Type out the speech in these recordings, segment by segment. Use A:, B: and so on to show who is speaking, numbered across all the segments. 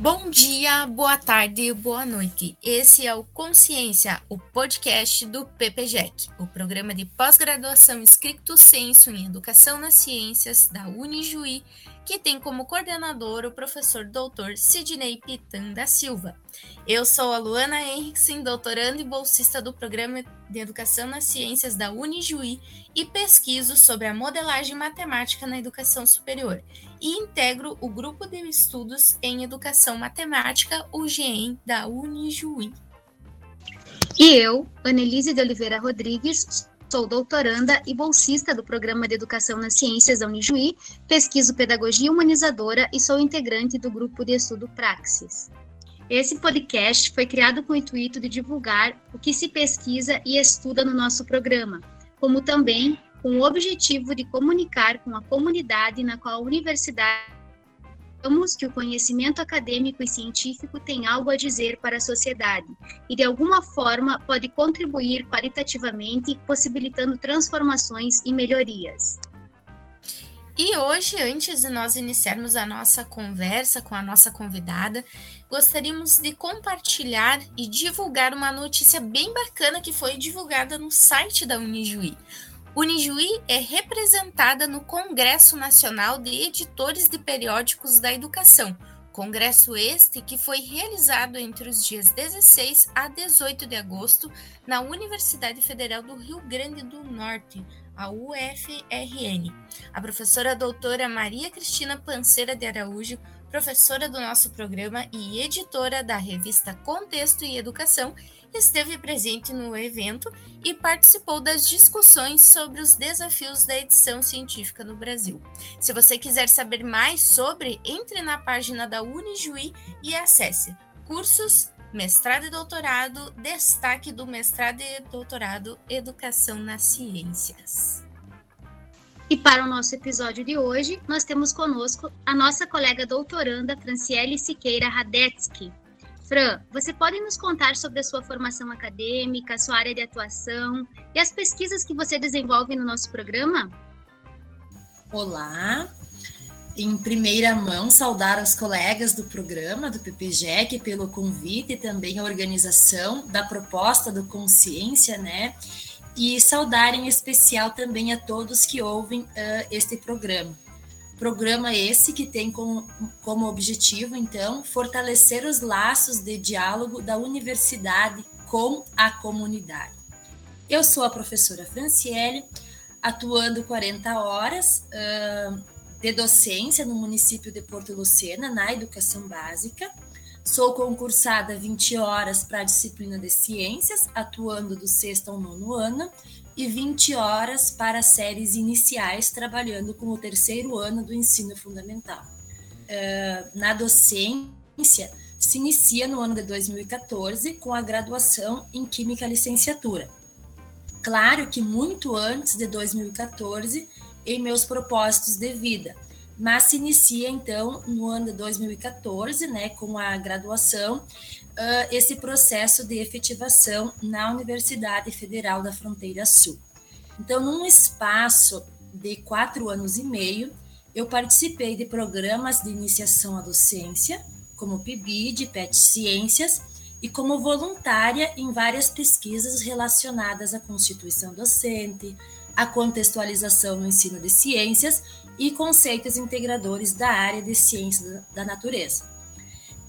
A: Bom dia, boa tarde, boa noite. Esse é o Consciência, o podcast do PPGEC, o programa de pós-graduação escrito senso em Educação nas Ciências da Unijuí, que tem como coordenador o professor doutor Sidney Pitan da Silva. Eu sou a Luana Henriksen, doutoranda e bolsista do Programa de Educação nas Ciências da Unijuí e pesquiso sobre a modelagem matemática na educação superior e integro o Grupo de Estudos em Educação Matemática, o GEM, da Unijuí.
B: E eu, Annelise de Oliveira Rodrigues, Sou doutoranda e bolsista do Programa de Educação nas Ciências da Unijuí, pesquiso Pedagogia Humanizadora e sou integrante do Grupo de Estudo Praxis. Esse podcast foi criado com o intuito de divulgar o que se pesquisa e estuda no nosso programa, como também com o objetivo de comunicar com a comunidade na qual a universidade que o conhecimento acadêmico e científico tem algo a dizer para a sociedade e, de alguma forma, pode contribuir qualitativamente, possibilitando transformações e melhorias.
A: E hoje, antes de nós iniciarmos a nossa conversa com a nossa convidada, gostaríamos de compartilhar e divulgar uma notícia bem bacana que foi divulgada no site da Unijuí. Unijuí é representada no Congresso Nacional de Editores de Periódicos da Educação, congresso este que foi realizado entre os dias 16 a 18 de agosto na Universidade Federal do Rio Grande do Norte, a UFRN. A professora doutora Maria Cristina Panceira de Araújo professora do nosso programa e editora da revista Contexto e Educação, esteve presente no evento e participou das discussões sobre os desafios da edição científica no Brasil. Se você quiser saber mais sobre, entre na página da Unijuí e acesse cursos, mestrado e doutorado, destaque do mestrado e doutorado Educação nas Ciências.
B: E para o nosso episódio de hoje, nós temos conosco a nossa colega doutoranda Franciele Siqueira Radetsky. Fran, você pode nos contar sobre a sua formação acadêmica, sua área de atuação e as pesquisas que você desenvolve no nosso programa?
C: Olá, em primeira mão, saudar os colegas do programa do PPGEC pelo convite e também a organização da proposta do Consciência, né? e saudar em especial também a todos que ouvem uh, este programa. Programa esse que tem como, como objetivo, então, fortalecer os laços de diálogo da universidade com a comunidade. Eu sou a professora Franciele, atuando 40 horas uh, de docência no município de Porto Lucena, na educação básica, Sou concursada 20 horas para a disciplina de ciências, atuando do sexto ao nono ano, e 20 horas para séries iniciais, trabalhando com o terceiro ano do ensino fundamental. Uh, na docência, se inicia no ano de 2014 com a graduação em Química Licenciatura. Claro que muito antes de 2014, em meus propósitos de vida, mas se inicia então no ano de 2014, né, com a graduação, uh, esse processo de efetivação na Universidade Federal da Fronteira Sul. Então, num espaço de quatro anos e meio, eu participei de programas de iniciação à docência, como PIBID, PET Ciências, e como voluntária em várias pesquisas relacionadas à constituição docente, à contextualização no ensino de ciências e conceitos integradores da área de ciência da natureza.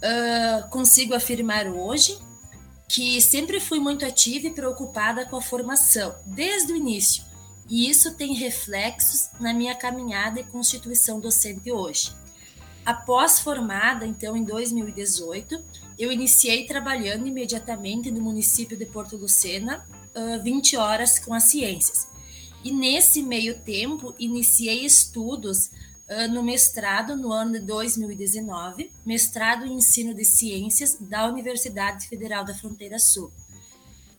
C: Uh, consigo afirmar hoje que sempre fui muito ativa e preocupada com a formação, desde o início, e isso tem reflexos na minha caminhada e constituição docente hoje. Após formada, então, em 2018, eu iniciei trabalhando imediatamente no município de Porto Lucena, uh, 20 horas com as ciências. E nesse meio tempo, iniciei estudos no mestrado no ano de 2019, mestrado em ensino de ciências da Universidade Federal da Fronteira Sul.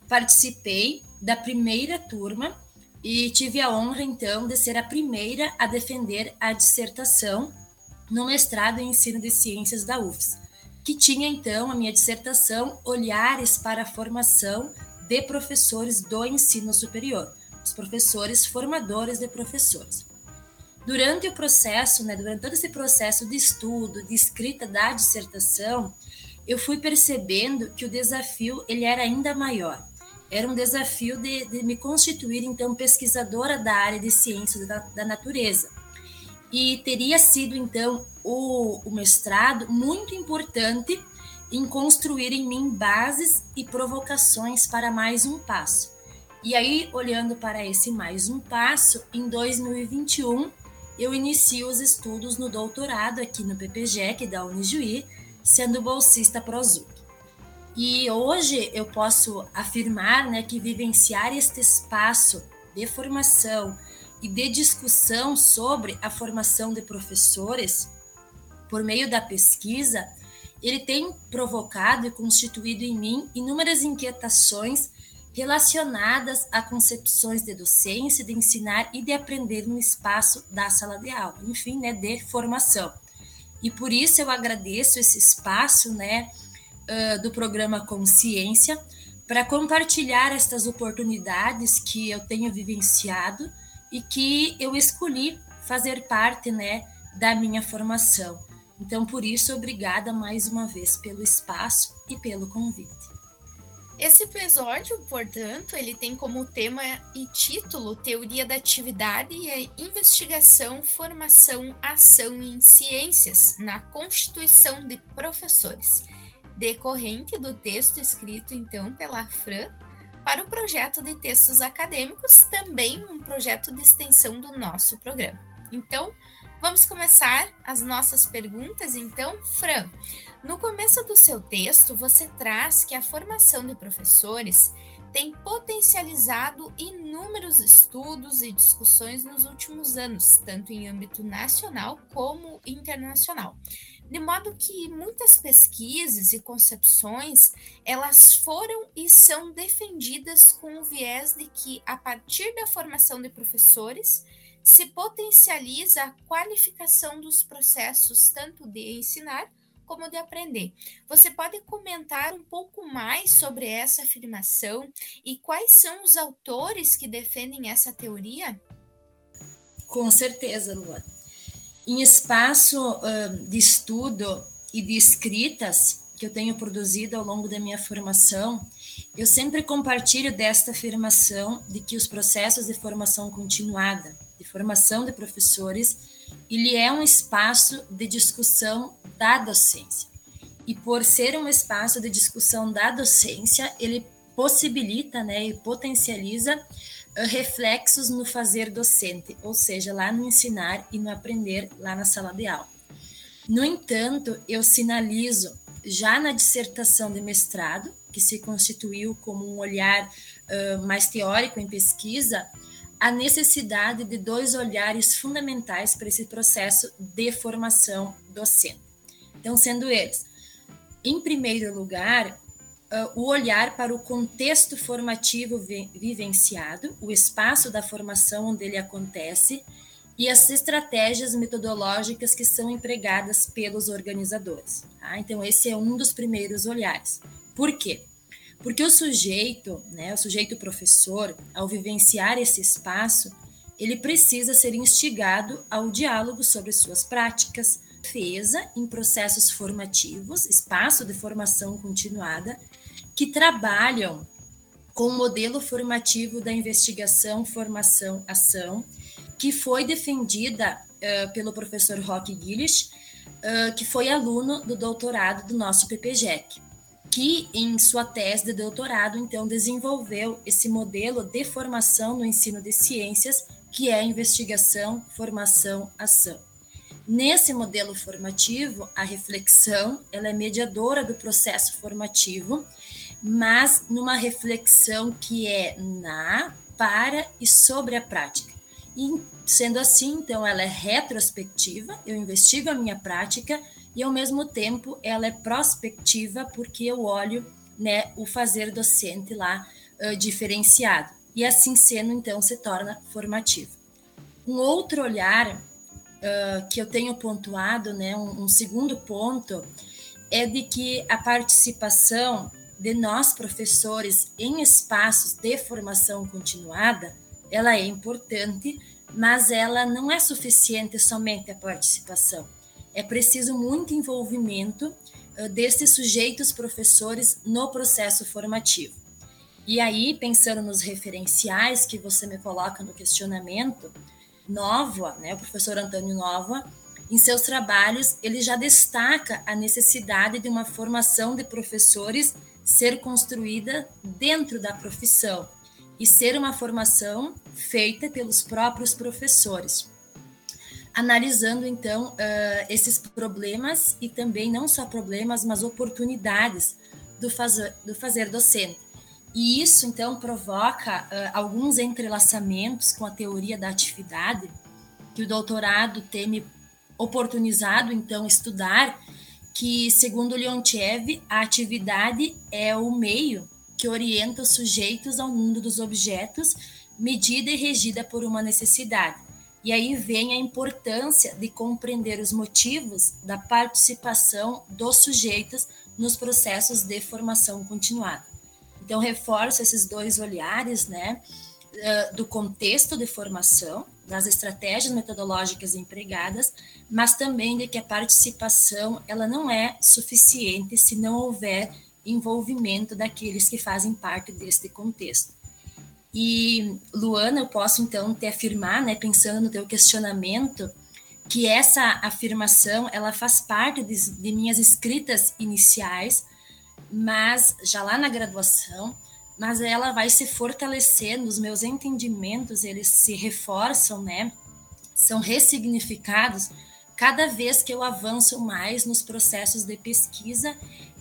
C: Participei da primeira turma e tive a honra, então, de ser a primeira a defender a dissertação no mestrado em ensino de ciências da UFS, que tinha, então, a minha dissertação Olhares para a Formação de Professores do Ensino Superior os professores formadores de professores. Durante o processo, né, durante todo esse processo de estudo, de escrita da dissertação, eu fui percebendo que o desafio ele era ainda maior. Era um desafio de, de me constituir, então, pesquisadora da área de ciências da, da natureza. E teria sido, então, o, o mestrado muito importante em construir em mim bases e provocações para mais um passo. E aí, olhando para esse mais um passo, em 2021, eu inicio os estudos no doutorado aqui no PPGEC da Unijuí, sendo bolsista ProZuc. E hoje eu posso afirmar né, que vivenciar este espaço de formação e de discussão sobre a formação de professores por meio da pesquisa, ele tem provocado e constituído em mim inúmeras inquietações relacionadas a concepções de docência, de ensinar e de aprender no espaço da sala de aula, enfim, né, de formação. E por isso eu agradeço esse espaço, né, do programa Consciência, para compartilhar estas oportunidades que eu tenho vivenciado e que eu escolhi fazer parte, né, da minha formação. Então, por isso, obrigada mais uma vez pelo espaço e pelo convite.
A: Esse episódio, portanto, ele tem como tema e título Teoria da Atividade e Investigação, Formação, Ação em Ciências na Constituição de Professores, decorrente do texto escrito então pela Fran para o projeto de textos acadêmicos, também um projeto de extensão do nosso programa. Então, vamos começar as nossas perguntas. Então, Fran, no começo do seu texto, você traz que a formação de professores tem potencializado inúmeros estudos e discussões nos últimos anos, tanto em âmbito nacional como internacional. De modo que muitas pesquisas e concepções, elas foram e são defendidas com o viés de que a partir da formação de professores se potencializa a qualificação dos processos tanto de ensinar como de aprender. Você pode comentar um pouco mais sobre essa afirmação e quais são os autores que defendem essa teoria?
C: Com certeza, Luana. Em espaço uh, de estudo e de escritas que eu tenho produzido ao longo da minha formação, eu sempre compartilho desta afirmação de que os processos de formação continuada, de formação de professores, ele é um espaço de discussão da docência. E por ser um espaço de discussão da docência, ele possibilita né, e potencializa uh, reflexos no fazer docente, ou seja, lá no ensinar e no aprender lá na sala de aula. No entanto, eu sinalizo já na dissertação de mestrado, que se constituiu como um olhar uh, mais teórico em pesquisa, a necessidade de dois olhares fundamentais para esse processo de formação docente. Então, sendo eles, em primeiro lugar, uh, o olhar para o contexto formativo vi vivenciado, o espaço da formação onde ele acontece e as estratégias metodológicas que são empregadas pelos organizadores. Tá? Então, esse é um dos primeiros olhares. Por quê? Porque o sujeito, né, o sujeito professor, ao vivenciar esse espaço, ele precisa ser instigado ao diálogo sobre suas práticas, defesa em processos formativos, espaço de formação continuada, que trabalham com o modelo formativo da investigação, formação, ação, que foi defendida uh, pelo professor Roque Gillish, uh, que foi aluno do doutorado do nosso PPGEC que em sua tese de doutorado, então, desenvolveu esse modelo de formação no ensino de ciências, que é investigação, formação, ação. Nesse modelo formativo, a reflexão ela é mediadora do processo formativo, mas numa reflexão que é na, para e sobre a prática. E sendo assim, então, ela é retrospectiva, eu investigo a minha prática e ao mesmo tempo ela é prospectiva porque eu olho né, o fazer docente lá uh, diferenciado. E assim sendo, então, se torna formativo. Um outro olhar uh, que eu tenho pontuado, né, um, um segundo ponto, é de que a participação de nós professores em espaços de formação continuada, ela é importante mas ela não é suficiente somente a participação. É preciso muito envolvimento uh, desses sujeitos professores no processo formativo. E aí, pensando nos referenciais que você me coloca no questionamento, Nova, né, o professor Antônio Nova, em seus trabalhos, ele já destaca a necessidade de uma formação de professores ser construída dentro da profissão e ser uma formação feita pelos próprios professores. Analisando então uh, esses problemas e também não só problemas, mas oportunidades do fazer, do fazer docente. E isso então provoca uh, alguns entrelaçamentos com a teoria da atividade que o doutorado tem me oportunizado então estudar que segundo Leontiev a atividade é o meio que orienta os sujeitos ao mundo dos objetos, medida e regida por uma necessidade. E aí vem a importância de compreender os motivos da participação dos sujeitos nos processos de formação continuada. Então, reforço esses dois olhares, né, do contexto de formação, das estratégias metodológicas empregadas, mas também de que a participação ela não é suficiente se não houver envolvimento daqueles que fazem parte deste contexto. E, Luana, eu posso então te afirmar, né, pensando no teu questionamento, que essa afirmação ela faz parte de, de minhas escritas iniciais, mas já lá na graduação, mas ela vai se fortalecendo, os meus entendimentos, eles se reforçam, né? São ressignificados cada vez que eu avanço mais nos processos de pesquisa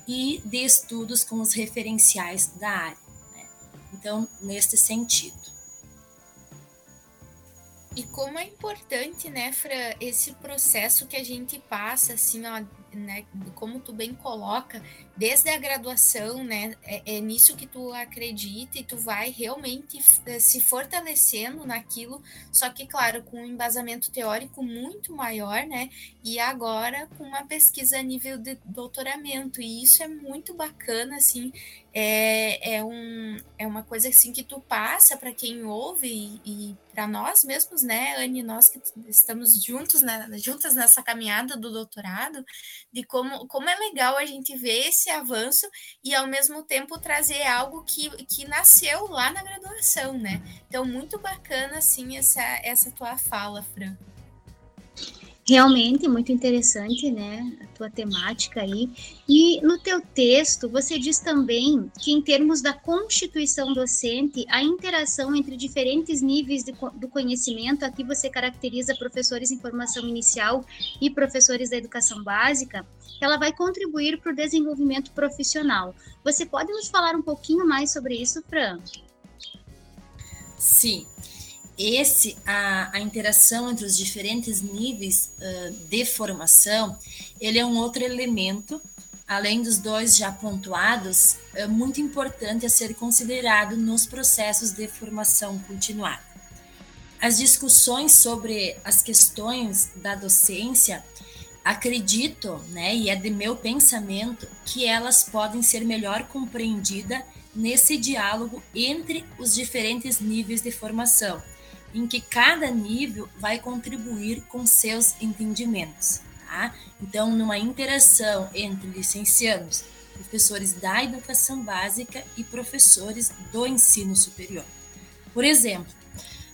C: e de estudos com os referenciais da área. Então, neste sentido.
A: E como é importante, né, Fra, esse processo que a gente passa, assim, ó, né, como tu bem coloca, desde a graduação, né, é, é, nisso que tu acredita e tu vai realmente eh, se fortalecendo naquilo, só que, claro, com um embasamento teórico muito maior, né, e agora com uma pesquisa a nível de doutoramento, e isso é muito bacana, assim, é, é, um, é uma coisa assim que tu passa para quem ouve e, e para nós mesmos, né, Anne, nós que estamos juntos, né, juntas nessa caminhada do doutorado, de como, como é legal a gente ver esse avanço e ao mesmo tempo trazer algo que, que nasceu lá na graduação, né? Então, muito bacana, assim, essa, essa tua fala, Fran.
B: Realmente muito interessante, né, a tua temática aí. E no teu texto, você diz também que em termos da constituição docente, a interação entre diferentes níveis de, do conhecimento, aqui você caracteriza professores em formação inicial e professores da educação básica, ela vai contribuir para o desenvolvimento profissional. Você pode nos falar um pouquinho mais sobre isso, Fran?
C: Sim esse a, a interação entre os diferentes níveis uh, de formação ele é um outro elemento além dos dois já pontuados é muito importante a ser considerado nos processos de formação continuada. As discussões sobre as questões da docência acredito né e é de meu pensamento que elas podem ser melhor compreendidas nesse diálogo entre os diferentes níveis de formação em que cada nível vai contribuir com seus entendimentos. Tá? Então, numa interação entre licenciados, professores da educação básica e professores do ensino superior. Por exemplo,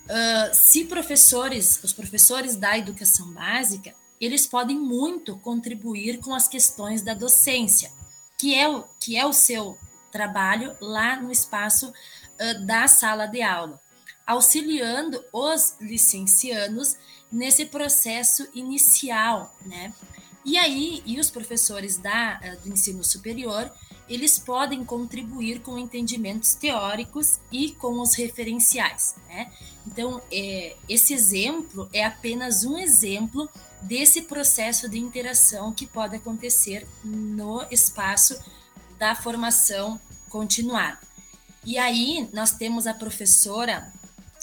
C: uh, se professores, os professores da educação básica, eles podem muito contribuir com as questões da docência, que é o, que é o seu trabalho lá no espaço uh, da sala de aula auxiliando os licencianos nesse processo inicial, né? E aí, e os professores da, eh, do ensino superior, eles podem contribuir com entendimentos teóricos e com os referenciais, né? Então, é, esse exemplo é apenas um exemplo desse processo de interação que pode acontecer no espaço da formação continuada. E aí, nós temos a professora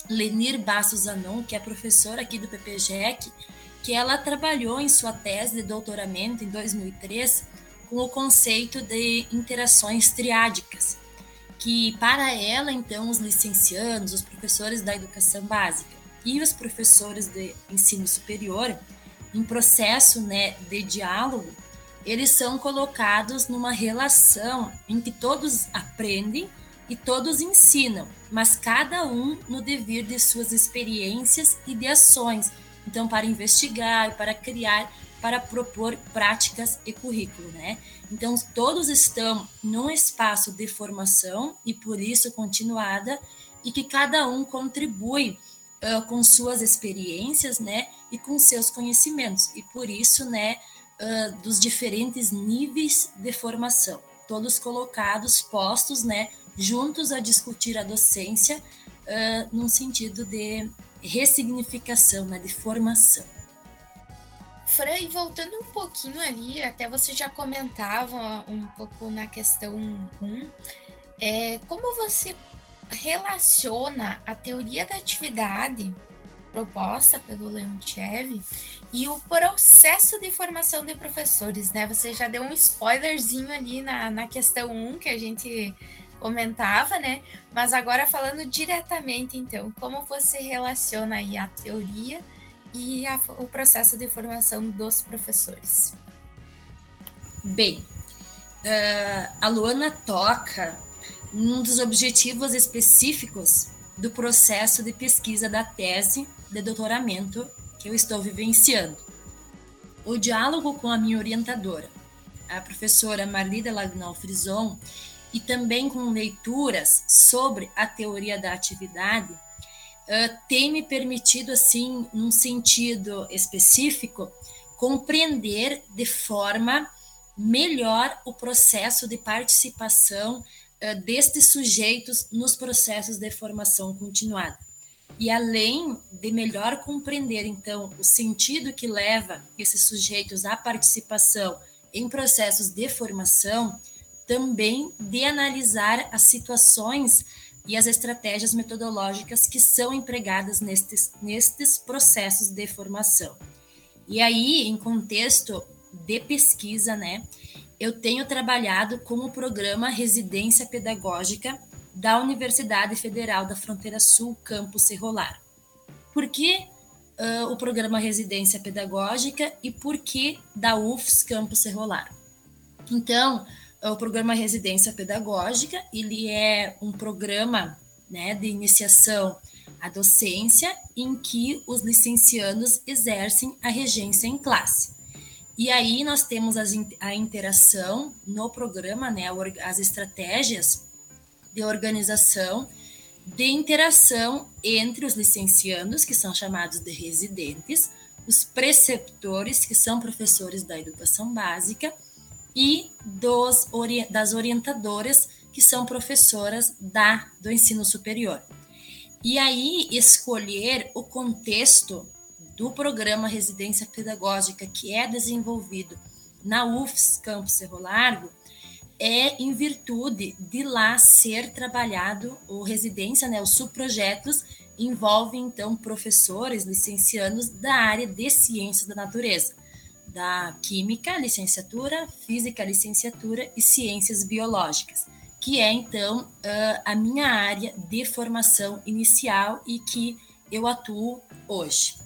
C: Lenir Bassos Anon, que é professora aqui do PPGEC, que ela trabalhou em sua tese de doutoramento em 2003 com o conceito de interações triádicas, que para ela, então, os licenciados, os professores da educação básica, e os professores de ensino superior, em processo né, de diálogo, eles são colocados numa relação em que todos aprendem e todos ensinam, mas cada um no dever de suas experiências e de ações. Então, para investigar, para criar, para propor práticas e currículo, né? Então, todos estão num espaço de formação e por isso continuada e que cada um contribui uh, com suas experiências, né, e com seus conhecimentos. E por isso, né, uh, dos diferentes níveis de formação, todos colocados, postos, né, juntos a discutir a docência uh, num sentido de ressignificação, né, de formação.
A: Fran, voltando um pouquinho ali, até você já comentava um pouco na questão 1, é, como você relaciona a teoria da atividade proposta pelo Leontiev e o processo de formação de professores, né? Você já deu um spoilerzinho ali na, na questão 1 que a gente comentava, né? Mas agora falando diretamente, então, como você relaciona aí a teoria e a, o processo de formação dos professores?
C: Bem, uh, a Luana toca num dos objetivos específicos do processo de pesquisa da tese de doutoramento que eu estou vivenciando. O diálogo com a minha orientadora, a professora Marlida Lagnol Frison, e também com leituras sobre a teoria da atividade, uh, tem me permitido, assim, num sentido específico, compreender de forma melhor o processo de participação uh, destes sujeitos nos processos de formação continuada. E além de melhor compreender, então, o sentido que leva esses sujeitos à participação em processos de formação, também de analisar as situações e as estratégias metodológicas que são empregadas nestes, nestes processos de formação. E aí, em contexto de pesquisa, né, eu tenho trabalhado com o programa Residência Pedagógica da Universidade Federal da Fronteira Sul, Campus Serrolar. Por que uh, o programa Residência Pedagógica e por que da UFS Campus Serrolar? Então, o programa Residência Pedagógica, ele é um programa né, de iniciação à docência em que os licenciados exercem a regência em classe. E aí nós temos as, a interação no programa, né, as estratégias de organização, de interação entre os licenciados, que são chamados de residentes, os preceptores, que são professores da educação básica, e dos, das orientadoras, que são professoras da, do ensino superior. E aí, escolher o contexto do programa Residência Pedagógica que é desenvolvido na UFS Campus Cerro Largo, é em virtude de lá ser trabalhado o residência, né, os subprojetos envolvem então professores, licenciados da área de ciências da natureza, da química, licenciatura, física, licenciatura e ciências biológicas, que é então a minha área de formação inicial e que eu atuo hoje.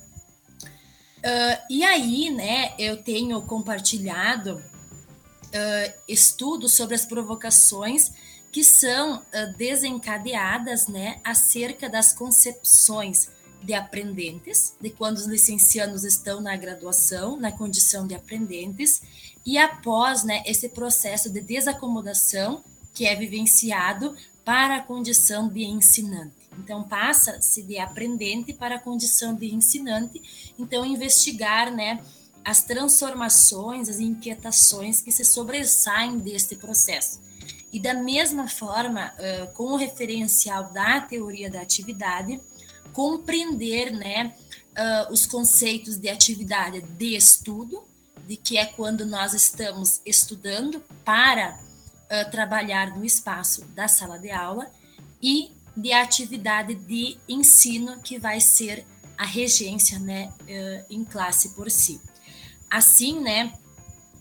C: e aí, né, eu tenho compartilhado uh, estudos sobre as provocações que são desencadeadas né, acerca das concepções de aprendentes, de quando os licenciados estão na graduação, na condição de aprendentes, e após né, esse processo de desacomodação que é vivenciado para a condição de ensinante. Então, passa-se de aprendente para a condição de ensinante, então, investigar né, as transformações, as inquietações que se sobressaem deste processo. E da mesma forma, com o referencial da teoria da atividade, compreender né, uh, os conceitos de atividade de estudo, de que é quando nós estamos estudando para uh, trabalhar no espaço da sala de aula, e de atividade de ensino, que vai ser a regência né, em classe por si. Assim, né,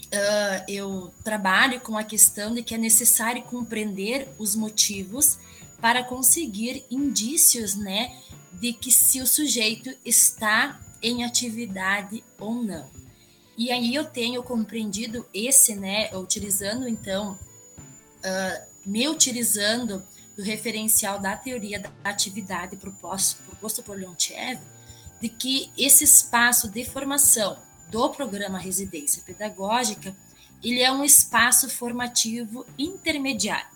C: uh, eu trabalho com a questão de que é necessário compreender os motivos para conseguir indícios, né, de que se o sujeito está em atividade ou não. E aí eu tenho compreendido esse, né, utilizando então, uh, me utilizando do referencial da teoria da atividade proposto, proposto por Leontiev, de que esse espaço de formação do programa Residência Pedagógica, ele é um espaço formativo intermediário.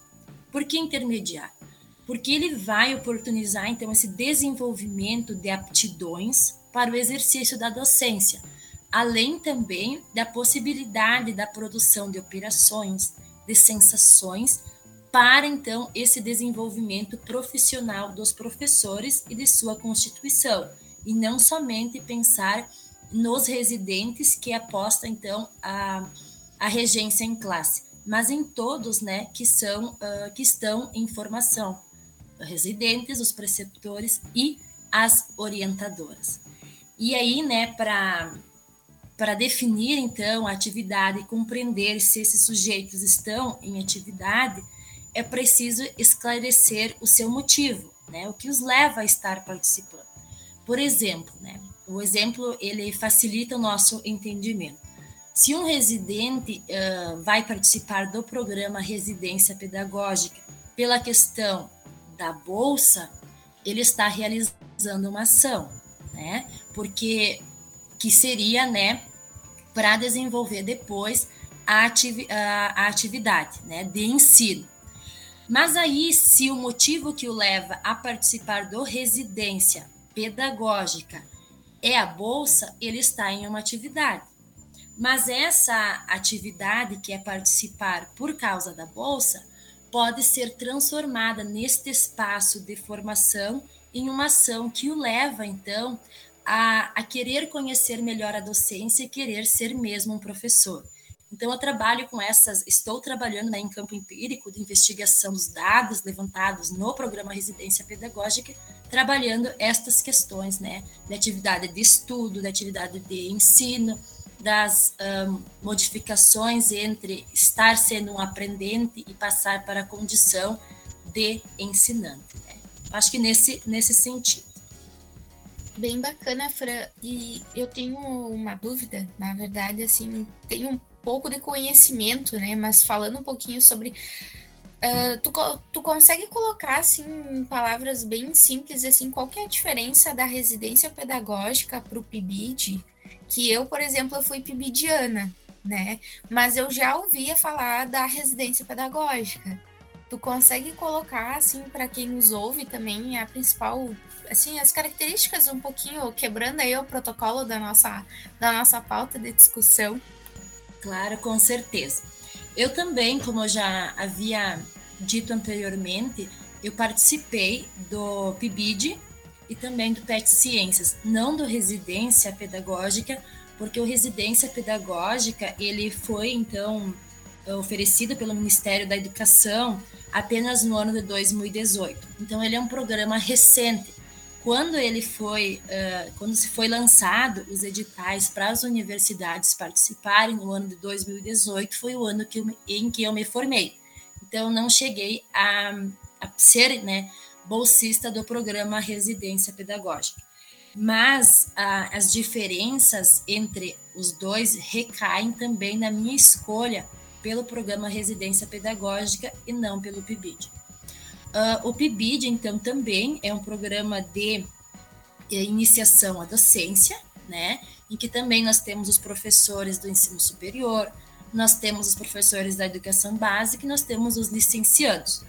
C: Por que intermediário? Porque ele vai oportunizar, então, esse desenvolvimento de aptidões para o exercício da docência, além também da possibilidade da produção de operações, de sensações, para então esse desenvolvimento profissional dos professores e de sua constituição, e não somente pensar nos residentes que aposta então a, a regência em classe, mas em todos, né, que são uh, que estão em formação, residentes, os preceptores e as orientadoras. E aí, né, para para definir então a atividade e compreender se esses sujeitos estão em atividade, é preciso esclarecer o seu motivo, né, o que os leva a estar participando. Por exemplo, né, o exemplo ele facilita o nosso entendimento. Se um residente uh, vai participar do programa Residência Pedagógica pela questão da bolsa, ele está realizando uma ação, né? Porque que seria, né, para desenvolver depois a, ativi a, a atividade, né, de ensino. Mas aí, se o motivo que o leva a participar do residência pedagógica é a bolsa, ele está em uma atividade. Mas essa atividade que é participar por causa da bolsa pode ser transformada neste espaço de formação em uma ação que o leva, então, a, a querer conhecer melhor a docência e querer ser mesmo um professor. Então, eu trabalho com essas, estou trabalhando né, em campo empírico de investigação dos dados levantados no programa Residência Pedagógica, trabalhando estas questões, né, de atividade de estudo, de atividade de ensino, das um, modificações entre estar sendo um aprendente e passar para a condição de ensinante. Né? Acho que nesse, nesse sentido.
A: Bem bacana, Fran. E eu tenho uma dúvida, na verdade, assim, tenho um pouco de conhecimento, né? Mas falando um pouquinho sobre. Uh, tu, tu consegue colocar, assim, em palavras bem simples, assim, qual que é a diferença da residência pedagógica para o PIBID? Que eu, por exemplo, eu fui PIBIDiana, né? Mas eu já ouvia falar da residência pedagógica. Tu consegue colocar, assim, para quem nos ouve também, a principal assim, as características um pouquinho quebrando aí o protocolo da nossa da nossa pauta de discussão.
C: Claro, com certeza. Eu também, como eu já havia dito anteriormente, eu participei do PIBID e também do PET Ciências, não do Residência Pedagógica, porque o Residência Pedagógica, ele foi, então, oferecido pelo Ministério da Educação apenas no ano de 2018. Então, ele é um programa recente, quando ele foi, uh, quando se foi lançado os editais para as universidades participarem no ano de 2018, foi o ano que eu, em que eu me formei. Então, não cheguei a, a ser né, bolsista do programa Residência Pedagógica. Mas uh, as diferenças entre os dois recaem também na minha escolha pelo programa Residência Pedagógica e não pelo PIBID. Uh, o PIBID, então, também é um programa de eh, iniciação à docência, né? Em que também nós temos os professores do ensino superior, nós temos os professores da educação básica e nós temos os licenciados.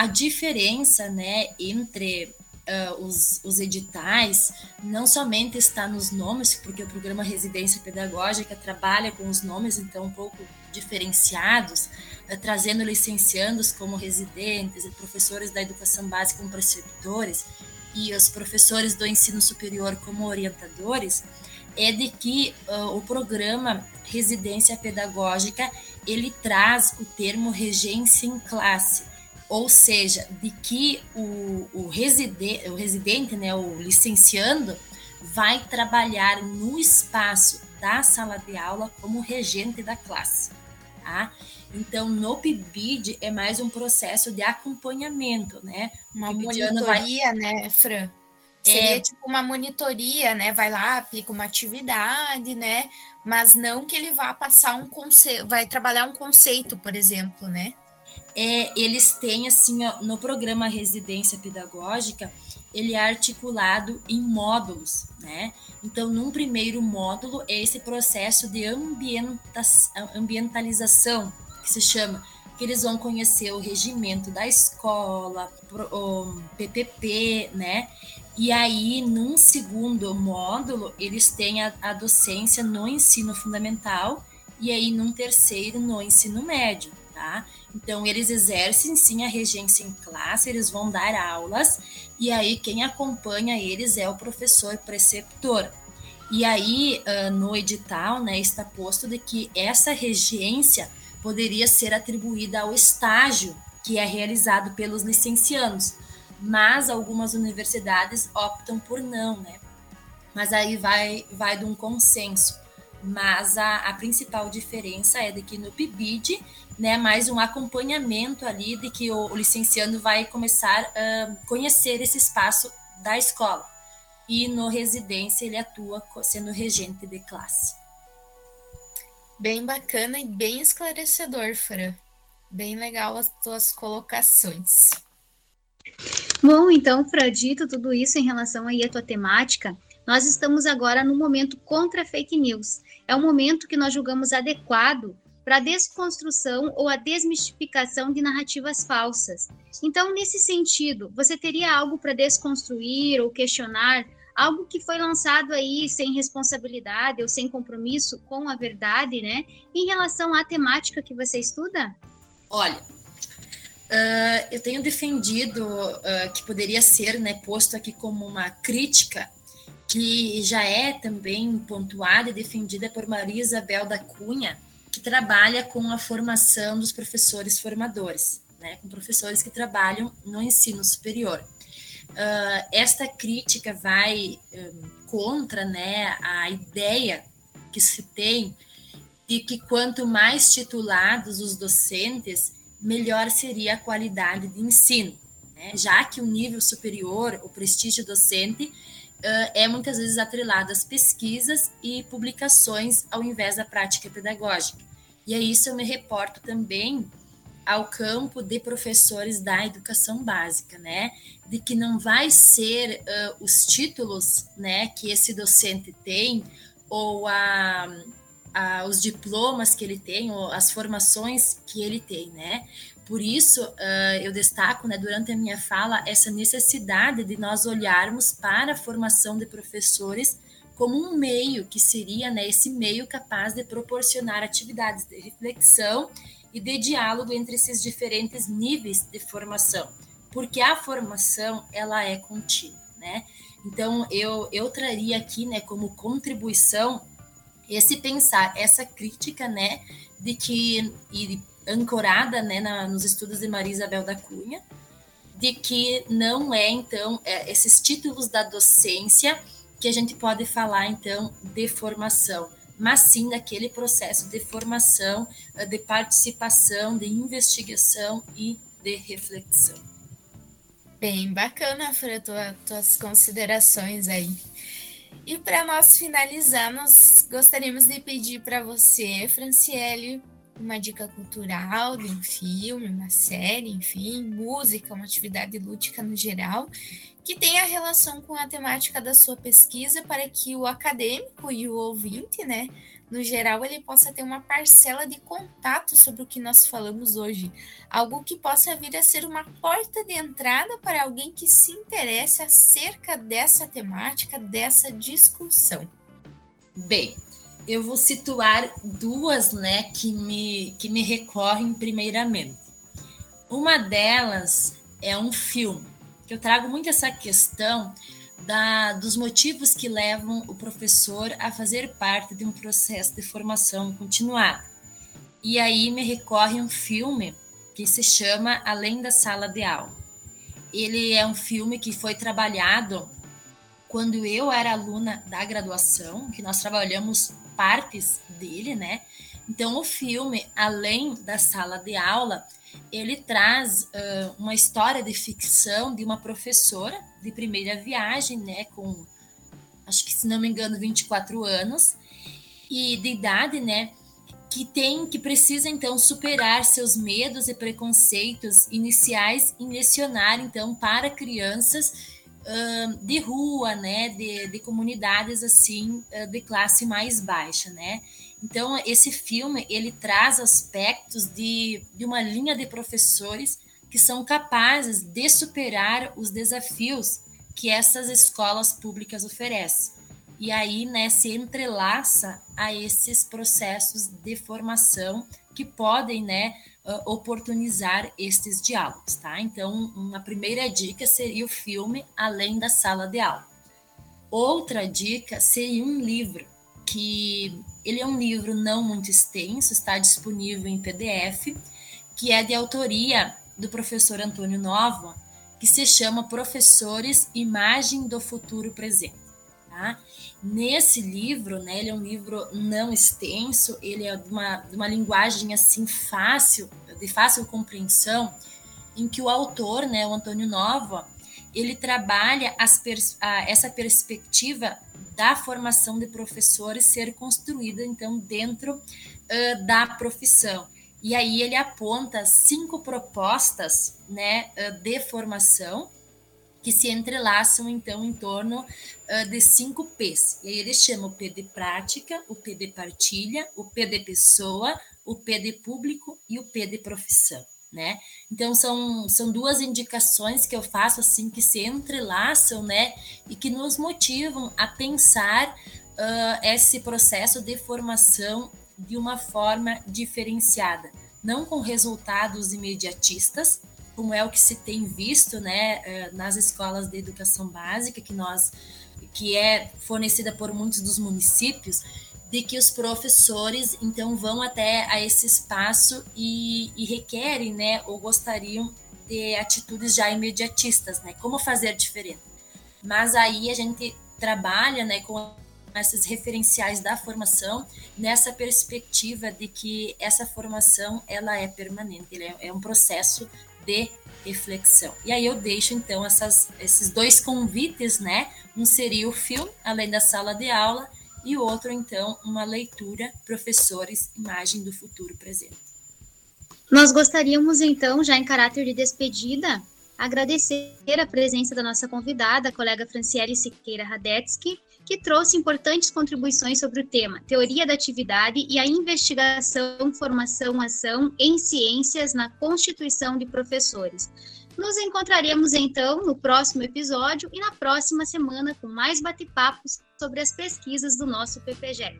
C: A diferença, né, entre uh, os, os editais não somente está nos nomes, porque o programa Residência Pedagógica trabalha com os nomes, então, um pouco diferenciados, uh, trazendo licenciandos como residentes professores da educação básica como preceptores e os professores do ensino superior como orientadores, é de que uh, o programa Residência Pedagógica ele traz o termo regência em classe, ou seja, de que o, o, reside, o residente, né, o licenciando, vai trabalhar no espaço da sala de aula como regente da classe. tá? Então, no PIBID é mais um processo de acompanhamento, né?
A: Uma monitoria, vai... né, Fran? Seria é... tipo uma monitoria, né? Vai lá, aplica uma atividade, né? Mas não que ele vá passar um conceito, vai trabalhar um conceito, por exemplo, né?
C: É, eles têm, assim, no programa Residência Pedagógica, ele é articulado em módulos, né? Então, num primeiro módulo, é esse processo de ambienta ambientalização, que se chama, que eles vão conhecer o regimento da escola, o PPP, né? E aí, num segundo módulo, eles têm a, a docência no ensino fundamental e aí num terceiro no ensino médio, tá? Então, eles exercem sim a regência em classe, eles vão dar aulas, e aí quem acompanha eles é o professor preceptor. E aí, no edital, né, está posto de que essa regência poderia ser atribuída ao estágio que é realizado pelos licenciados, mas algumas universidades optam por não, né? Mas aí vai, vai de um consenso. Mas a, a principal diferença é de que no PIBID, né, mais um acompanhamento ali de que o, o licenciando vai começar a conhecer esse espaço da escola. E no residência ele atua sendo regente de classe.
A: Bem bacana e bem esclarecedor, Fran. Bem legal as tuas colocações.
B: Bom, então, Fran, dito tudo isso em relação aí à tua temática, nós estamos agora no momento contra fake news. É o momento que nós julgamos adequado para a desconstrução ou a desmistificação de narrativas falsas. Então, nesse sentido, você teria algo para desconstruir ou questionar algo que foi lançado aí sem responsabilidade ou sem compromisso com a verdade, né? Em relação à temática que você estuda?
C: Olha, uh, eu tenho defendido uh, que poderia ser né, posto aqui como uma crítica que já é também pontuada e defendida por Maria Isabel da Cunha, que trabalha com a formação dos professores formadores, né, com professores que trabalham no ensino superior. Uh, esta crítica vai um, contra né, a ideia que se tem de que quanto mais titulados os docentes, melhor seria a qualidade de ensino, né? já que o nível superior, o prestígio docente, é muitas vezes atrelado às pesquisas e publicações ao invés da prática pedagógica. E a isso eu me reporto também ao campo de professores da educação básica, né? De que não vai ser uh, os títulos, né, que esse docente tem ou a, a, os diplomas que ele tem ou as formações que ele tem, né? Por isso, uh, eu destaco né, durante a minha fala essa necessidade de nós olharmos para a formação de professores como um meio que seria né, esse meio capaz de proporcionar atividades de reflexão e de diálogo entre esses diferentes níveis de formação, porque a formação ela é contínua, né? Então eu eu traria aqui, né, como contribuição esse pensar, essa crítica, né, de que e ancorada né, na, nos estudos de Maria Isabel da Cunha, de que não é, então, é, esses títulos da docência que a gente pode falar, então, de formação, mas sim daquele processo de formação, eh, de participação, de investigação e de reflexão.
A: Bem bacana, Fran, tua, tuas considerações aí. E para nós finalizar, nós gostaríamos de pedir para você, Franciele, uma dica cultural de um filme, uma série, enfim, música, uma atividade lúdica no geral, que tenha relação com a temática da sua pesquisa para que o acadêmico e o ouvinte, né, no geral, ele possa ter uma parcela de contato sobre o que nós falamos hoje, algo que possa vir a ser uma porta de entrada para alguém que se interesse acerca dessa temática, dessa discussão.
C: Bem, eu vou situar duas, né, que me, que me recorrem primeiramente. Uma delas é um filme, que eu trago muito essa questão da, dos motivos que levam o professor a fazer parte de um processo de formação continuada. E aí me recorre um filme que se chama Além da Sala de Aula. Ele é um filme que foi trabalhado quando eu era aluna da graduação, que nós trabalhamos partes dele, né? Então, o filme, além da sala de aula, ele traz uh, uma história de ficção de uma professora de primeira viagem, né, com, acho que se não me engano, 24 anos, e de idade, né, que tem, que precisa então superar seus medos e preconceitos iniciais em lecionar então para crianças de rua, né, de, de comunidades assim uh, de classe mais baixa, né. Então esse filme ele traz aspectos de, de uma linha de professores que são capazes de superar os desafios que essas escolas públicas oferecem e aí né, se entrelaça a esses processos de formação que podem né, oportunizar estes diálogos. Tá? Então, uma primeira dica seria o filme Além da Sala de Aula. Outra dica seria um livro, que ele é um livro não muito extenso, está disponível em PDF, que é de autoria do professor Antônio Nova, que se chama Professores Imagem do Futuro Presente. Tá? Nesse livro, né, ele é um livro não extenso, ele é de uma, de uma linguagem assim fácil, de fácil compreensão, em que o autor, né, o Antônio Nova, ele trabalha pers a, essa perspectiva da formação de professores ser construída então dentro uh, da profissão. E aí ele aponta cinco propostas, né, de formação que se entrelaçam então em torno uh, de cinco P's. E aí ele chama o P de prática, o P de partilha, o P de pessoa, o P de público e o P de profissão. Né? Então são, são duas indicações que eu faço assim que se entrelaçam, né, e que nos motivam a pensar uh, esse processo de formação de uma forma diferenciada, não com resultados imediatistas, como é o que se tem visto né, eh, nas escolas de educação básica, que nós que é fornecida por muitos dos municípios, de que os professores então vão até a esse espaço e, e requerem, né, ou gostariam de atitudes já imediatistas, né, como fazer diferente. Mas aí a gente trabalha, né, com esses referenciais da formação nessa perspectiva de que essa formação ela é permanente, é, é um processo de reflexão. E aí eu deixo então essas, esses dois convites, né? Um seria o filme, além da sala de aula, e o outro então uma leitura, professores, imagem do futuro presente.
B: Nós gostaríamos então, já em caráter de despedida, agradecer a presença da nossa convidada, a colega Franciele Siqueira Radetsky, que trouxe importantes contribuições sobre o tema Teoria da Atividade e a Investigação, Formação, Ação em Ciências na Constituição de Professores. Nos encontraremos então no próximo episódio e na próxima semana com mais bate-papos sobre as pesquisas do nosso PPGEC.